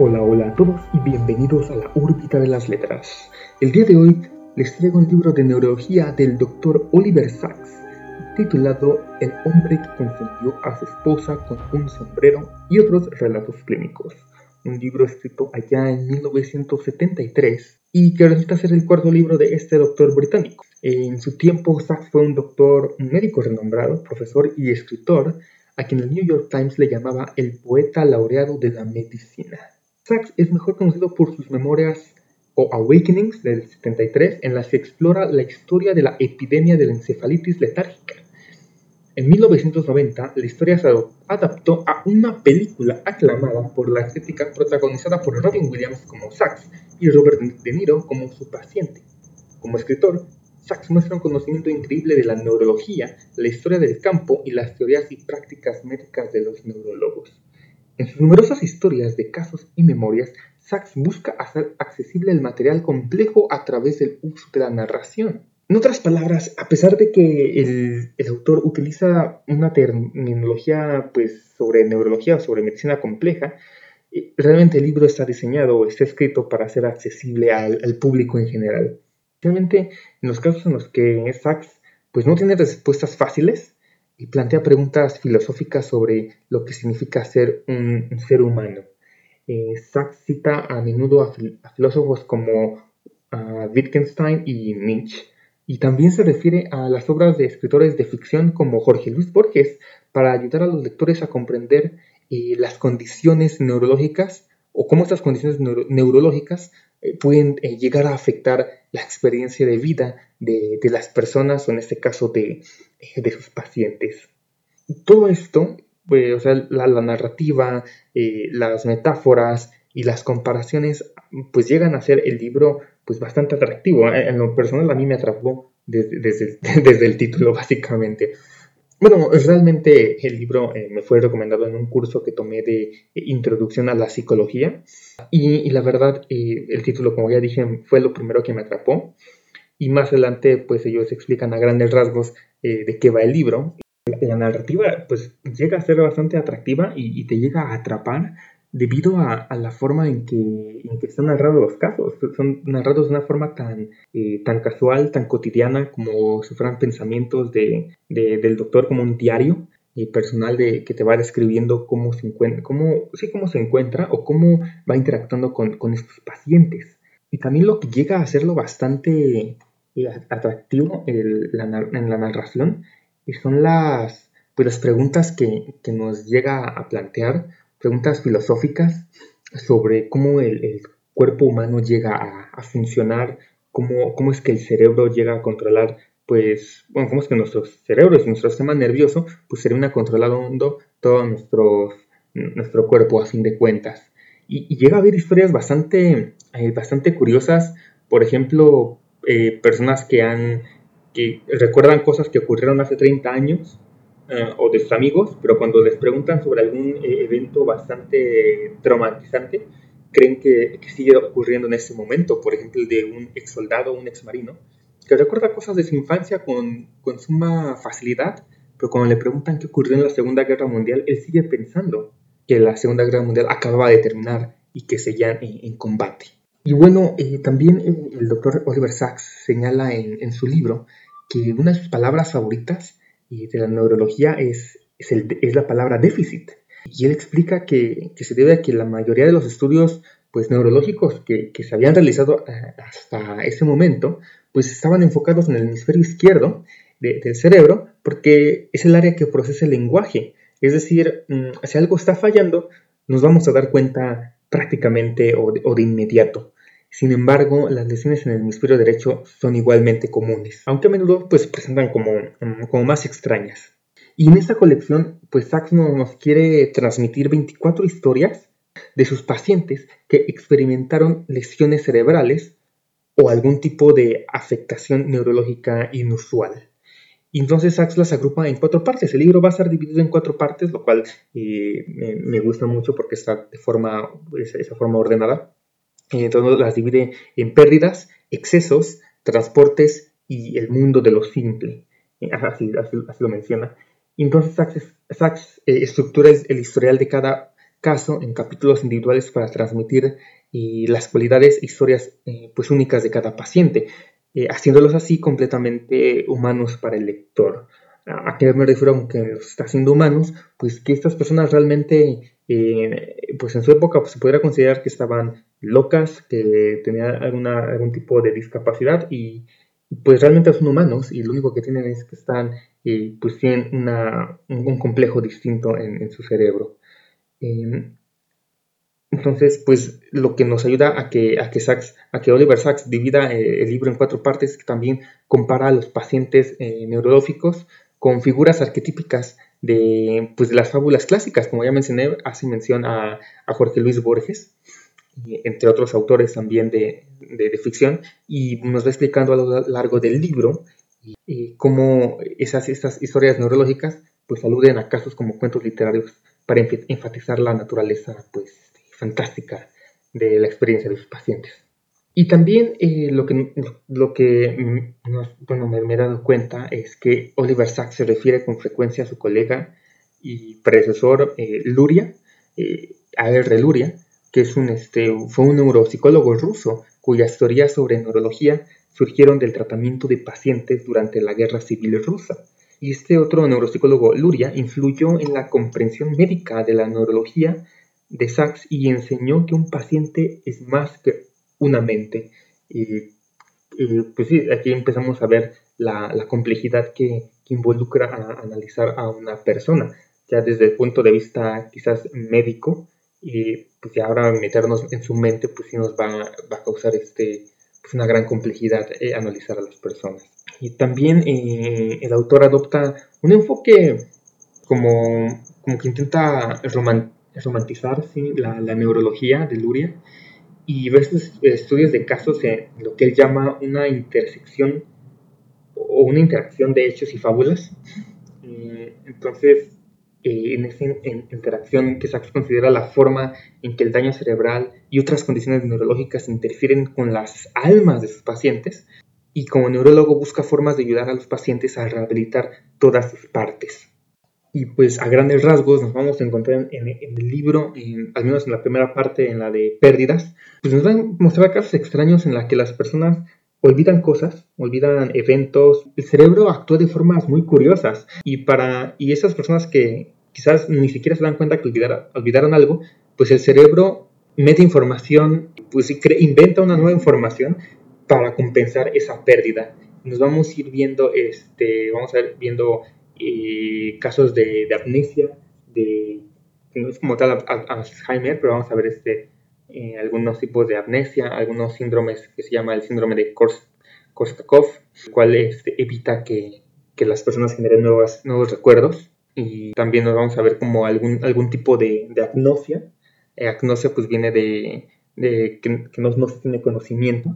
Hola, hola a todos y bienvenidos a la órbita de las letras. El día de hoy les traigo un libro de neurología del Dr. Oliver Sacks, titulado El hombre que confundió a su esposa con un sombrero y otros relatos clínicos. Un libro escrito allá en 1973 y que resulta ser el cuarto libro de este doctor británico. En su tiempo, Sacks fue un doctor, un médico renombrado, profesor y escritor, a quien el New York Times le llamaba el poeta laureado de la medicina. Sachs es mejor conocido por sus memorias o Awakenings del 73, en las que explora la historia de la epidemia de la encefalitis letárgica. En 1990, la historia se adaptó a una película aclamada por la crítica protagonizada por Robin Williams como Sachs y Robert De Niro como su paciente. Como escritor, Sachs muestra un conocimiento increíble de la neurología, la historia del campo y las teorías y prácticas médicas de los neurólogos. En sus numerosas historias de casos y memorias, Sachs busca hacer accesible el material complejo a través del uso de la narración. En otras palabras, a pesar de que el, autor utiliza una terminología pues, sobre neurología o sobre medicina compleja, eh, realmente el libro está diseñado o está escrito para ser accesible al, público en general. Realmente, en los casos en los que Sachs pues, no tiene respuestas fáciles, y plantea preguntas filosóficas sobre lo que significa ser un, ser humano. Eh, Sachs cita a menudo a, filósofos como Wittgenstein y Nietzsche, y también se refiere a las obras de escritores de ficción como Jorge Luis Borges para ayudar a los lectores a comprender eh, las condiciones neurológicas o cómo estas condiciones neurológicas eh, pueden eh, llegar a afectar la experiencia de vida de, las personas o en este caso de, eh, de sus pacientes. Todo esto, pues, o sea, la, narrativa, las metáforas y las comparaciones, pues llegan a ser el libro pues bastante atractivo. En lo personal a mí me atrapó desde, desde, desde el título básicamente. Bueno, realmente el libro eh, me fue recomendado en un curso que tomé de eh, Introducción a la Psicología y, la verdad eh, el título, como ya dije, fue lo primero que me atrapó y más adelante pues ellos explican a grandes rasgos de qué va el libro. La narrativa pues llega a ser bastante atractiva y te llega a atrapar debido a, la forma en que, están narrados los casos. Son narrados de una forma tan, eh, tan casual, tan cotidiana, como si fueran pensamientos de, del doctor, como un diario eh, personal de, que te va describiendo cómo se encuentra, cómo, sí, cómo se encuentra o cómo va interactuando con, estos pacientes. Y también lo que llega a hacerlo bastante eh, atractivo en la narración son las, pues, las preguntas que, que nos llega a plantear preguntas filosóficas sobre cómo el, cuerpo humano llega a, funcionar, cómo, cómo, es que el cerebro llega a controlar, pues, bueno, cómo es que nuestro cerebro y nuestro sistema nervioso, pues termina controlando todo nuestro, nuestro cuerpo a fin de cuentas. Y, llega a haber historias bastante, eh, bastante curiosas, por ejemplo, eh, personas que han que recuerdan cosas que ocurrieron hace 30 años eh, o de sus amigos, pero cuando les preguntan sobre algún eh, evento bastante traumatizante, creen que, sigue ocurriendo en ese momento. Por ejemplo, el de un ex soldado, un ex marino, que recuerda cosas de su infancia con, con suma facilidad, pero cuando le preguntan qué ocurrió en la Segunda Guerra Mundial, él sigue pensando que la Segunda Guerra Mundial acababa de terminar y que seguían en, combate. Y bueno, eh, también el doctor Oliver Sacks señala en, en, su libro que una de sus palabras favoritas de la neurología es, es, la palabra déficit. Y él explica que, se debe a que la mayoría de los estudios pues, neurológicos que, se habían realizado eh, hasta ese momento, pues estaban enfocados en el hemisferio izquierdo del cerebro, porque es el área que procesa el lenguaje. Es decir, mm, si algo está fallando, nos vamos a dar cuenta prácticamente o de inmediato. Sin embargo, las lesiones en el hemisferio derecho son igualmente comunes, aunque a menudo pues, se presentan como, mm, como más extrañas. Y en esta colección, pues Sachs nos quiere transmitir 24 historias de sus pacientes que experimentaron lesiones cerebrales o algún tipo de afectación neurológica inusual. Entonces Sachs las agrupa en cuatro partes. El libro va a estar dividido en cuatro partes, lo cual eh, me, gusta mucho porque está de forma, esa forma ordenada. Entonces las divide en pérdidas, excesos, transportes y el mundo de lo simple. Eh, así, lo menciona. Entonces Sachs, eh, estructura el historial de cada, caso en capítulos individuales para transmitir eh, las cualidades e historias eh, pues únicas de cada paciente, eh, haciéndolos así completamente humanos para el lector. ¿A qué me refiero aunque los está haciendo humanos? Pues que estas personas realmente, pues en su época se podría considerar que estaban locas, que tenían alguna, algún tipo de discapacidad y pues realmente son humanos y lo único que tienen es que están, pues tienen una, un complejo distinto en, en su cerebro. Em, entonces, pues lo que nos ayuda a que, a que, a que Oliver Sacks divida eh, el libro en cuatro partes es que también compara a los pacientes eh, neurológicos con figuras arquetípicas de, pues, de las fábulas clásicas. Como ya mencioné, hace mención a, a Jorge Luis Borges, entre otros autores también de, de, ficción, y nos va explicando a lo largo del libro cómo esas, estas historias neurológicas pues aluden a casos como cuentos literarios para enfatizar la naturaleza pues, fantástica de la experiencia de sus pacientes. Y también eh, lo que, lo que bueno, me, he dado cuenta es que Oliver Sacks se refiere con frecuencia a su colega y predecesor eh, Luria, eh, A.R. Luria, que es un, este, fue un neuropsicólogo ruso cuyas teorías sobre neurología surgieron del tratamiento de pacientes durante la Guerra Civil Rusa. Y este otro neuropsicólogo, Luria, influyó en la comprensión médica de la neurología de Sachs y enseñó que un paciente es más que una mente. Y, pues sí, aquí empezamos a ver la, complejidad que, involucra a analizar a una persona, ya desde el punto de vista quizás médico, y pues ahora meternos en su mente, pues sí nos va, a causar este, pues una gran complejidad eh, analizar a las personas. Y también eh, el autor adopta un enfoque como, como que intenta romantizar romantizar la, neurología de Luria y ver sus estudios de casos en lo que él llama una intersección o una interacción de hechos y fábulas. Eh, entonces, eh, en esa interacción que Sachs considera la forma en que el daño cerebral y otras condiciones neurológicas interfieren con las almas de sus pacientes, y como neurólogo busca formas de ayudar a los pacientes a rehabilitar todas sus partes. Y pues a grandes rasgos nos vamos a encontrar en, el libro, al menos en la primera parte, en la de pérdidas, pues nos van a mostrar casos extraños en la que las personas olvidan cosas, olvidan eventos, el cerebro actúa de formas muy curiosas y para y esas personas que quizás ni siquiera se dan cuenta que olvidaron algo, pues el cerebro mete información, pues inventa una nueva información para compensar esa pérdida. Nos vamos a ir viendo, este, vamos a ir viendo y casos de, de, amnesia, de, no es como tal Alzheimer, pero vamos a ver este, eh, algunos tipos de amnesia, algunos síndromes que se llama el síndrome de Korsakoff, el cual este, evita que, que, las personas generen nuevas, nuevos recuerdos. Y también nos vamos a ver como algún, algún tipo de, de agnosia. Eh, agnosia pues viene de, de que, que no, no, se tiene conocimiento.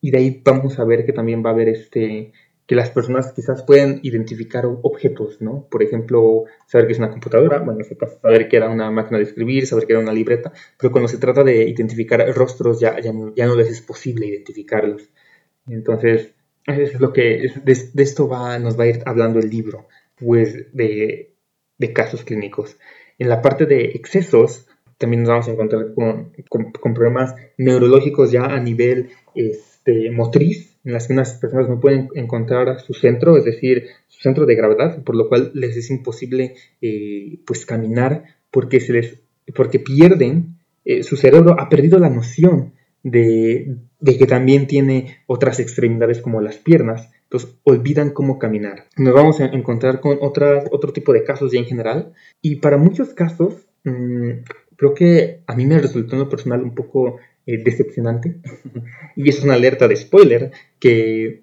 Y de ahí vamos a ver que también va a haber este, que las personas quizás pueden identificar objetos, ¿no? Por ejemplo, saber que es una computadora, bueno, saber que era una máquina de escribir, saber que era una libreta, pero cuando se trata de identificar rostros ya, ya, no les es posible identificarlos. Entonces, eso es lo que, de, esto va, nos va a ir hablando el libro, pues de, de casos clínicos. En la parte de excesos, también nos vamos a encontrar con, con, problemas neurológicos ya a nivel este, motriz, en las que unas personas no pueden encontrar su centro, es decir, su centro de gravedad, por lo cual les es imposible eh, pues caminar porque, se les, porque pierden, eh, su cerebro ha perdido la noción de, que también tiene otras extremidades como las piernas, entonces olvidan cómo caminar. Nos vamos a encontrar con otras, otro tipo de casos ya en general y para muchos casos mm, creo que a mí me resultó en lo personal un poco eh, decepcionante. y es una alerta de spoiler que,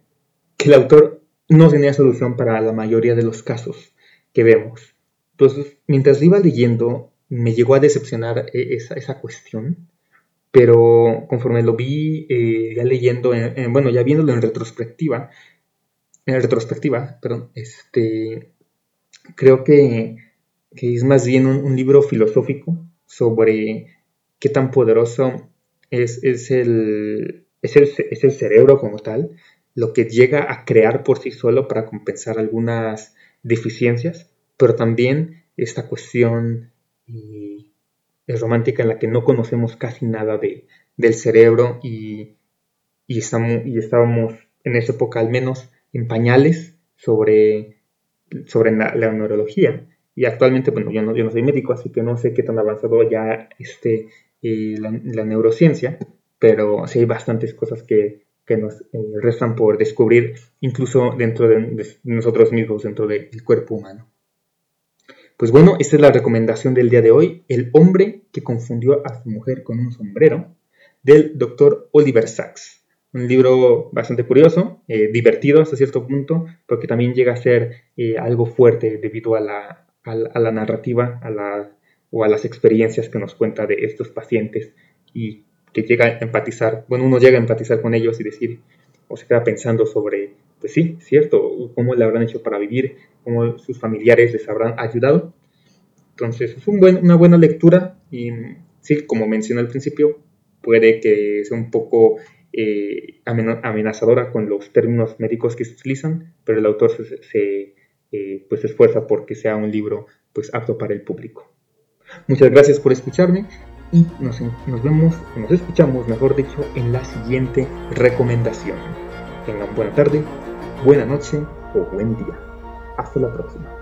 el autor no tenía solución para la mayoría de los casos que vemos. Entonces, mientras iba leyendo, me llegó a decepcionar eh, esa, esa cuestión, pero conforme lo vi eh, ya leyendo, bueno, ya viéndolo en retrospectiva, en retrospectiva, perdón, este, creo que, es más bien un libro filosófico sobre qué tan poderoso es, el, es, el, cerebro como tal lo que llega a crear por sí solo para compensar algunas deficiencias, pero también esta cuestión es romántica en la que no conocemos casi nada de, del cerebro y, y, estamos, y estábamos en esa época al menos en pañales sobre, sobre la, neurología. Y actualmente, bueno, yo no, yo no soy médico, así que no sé qué tan avanzado ya esté eh, la, neurociencia, pero sí hay bastantes cosas que, que nos eh, restan por descubrir, incluso dentro de, nosotros mismos, dentro del cuerpo humano. Pues bueno, esta es la recomendación del día de hoy, El hombre que confundió a su mujer con un sombrero, del doctor Oliver Sacks. Un libro bastante curioso, eh, divertido hasta cierto punto, porque también llega a ser eh, algo fuerte debido a la, a la, narrativa a la, o a las experiencias que nos cuenta de estos pacientes y que llega a empatizar, bueno, uno llega a empatizar con ellos y decir, o se queda pensando sobre, pues sí, cierto, cómo le habrán hecho para vivir, cómo sus familiares les habrán ayudado. Entonces es un buen, una buena lectura y sí, como mencioné al principio, puede que sea un poco eh, amenazadora con los términos médicos que se utilizan, pero el autor se, eh, pues esfuerza porque sea un libro pues apto para el público. Muchas gracias por escucharme y nos, nos vemos, nos escuchamos, mejor dicho, en la siguiente recomendación. Tengan buena tarde, buena noche o buen día. Hasta la próxima.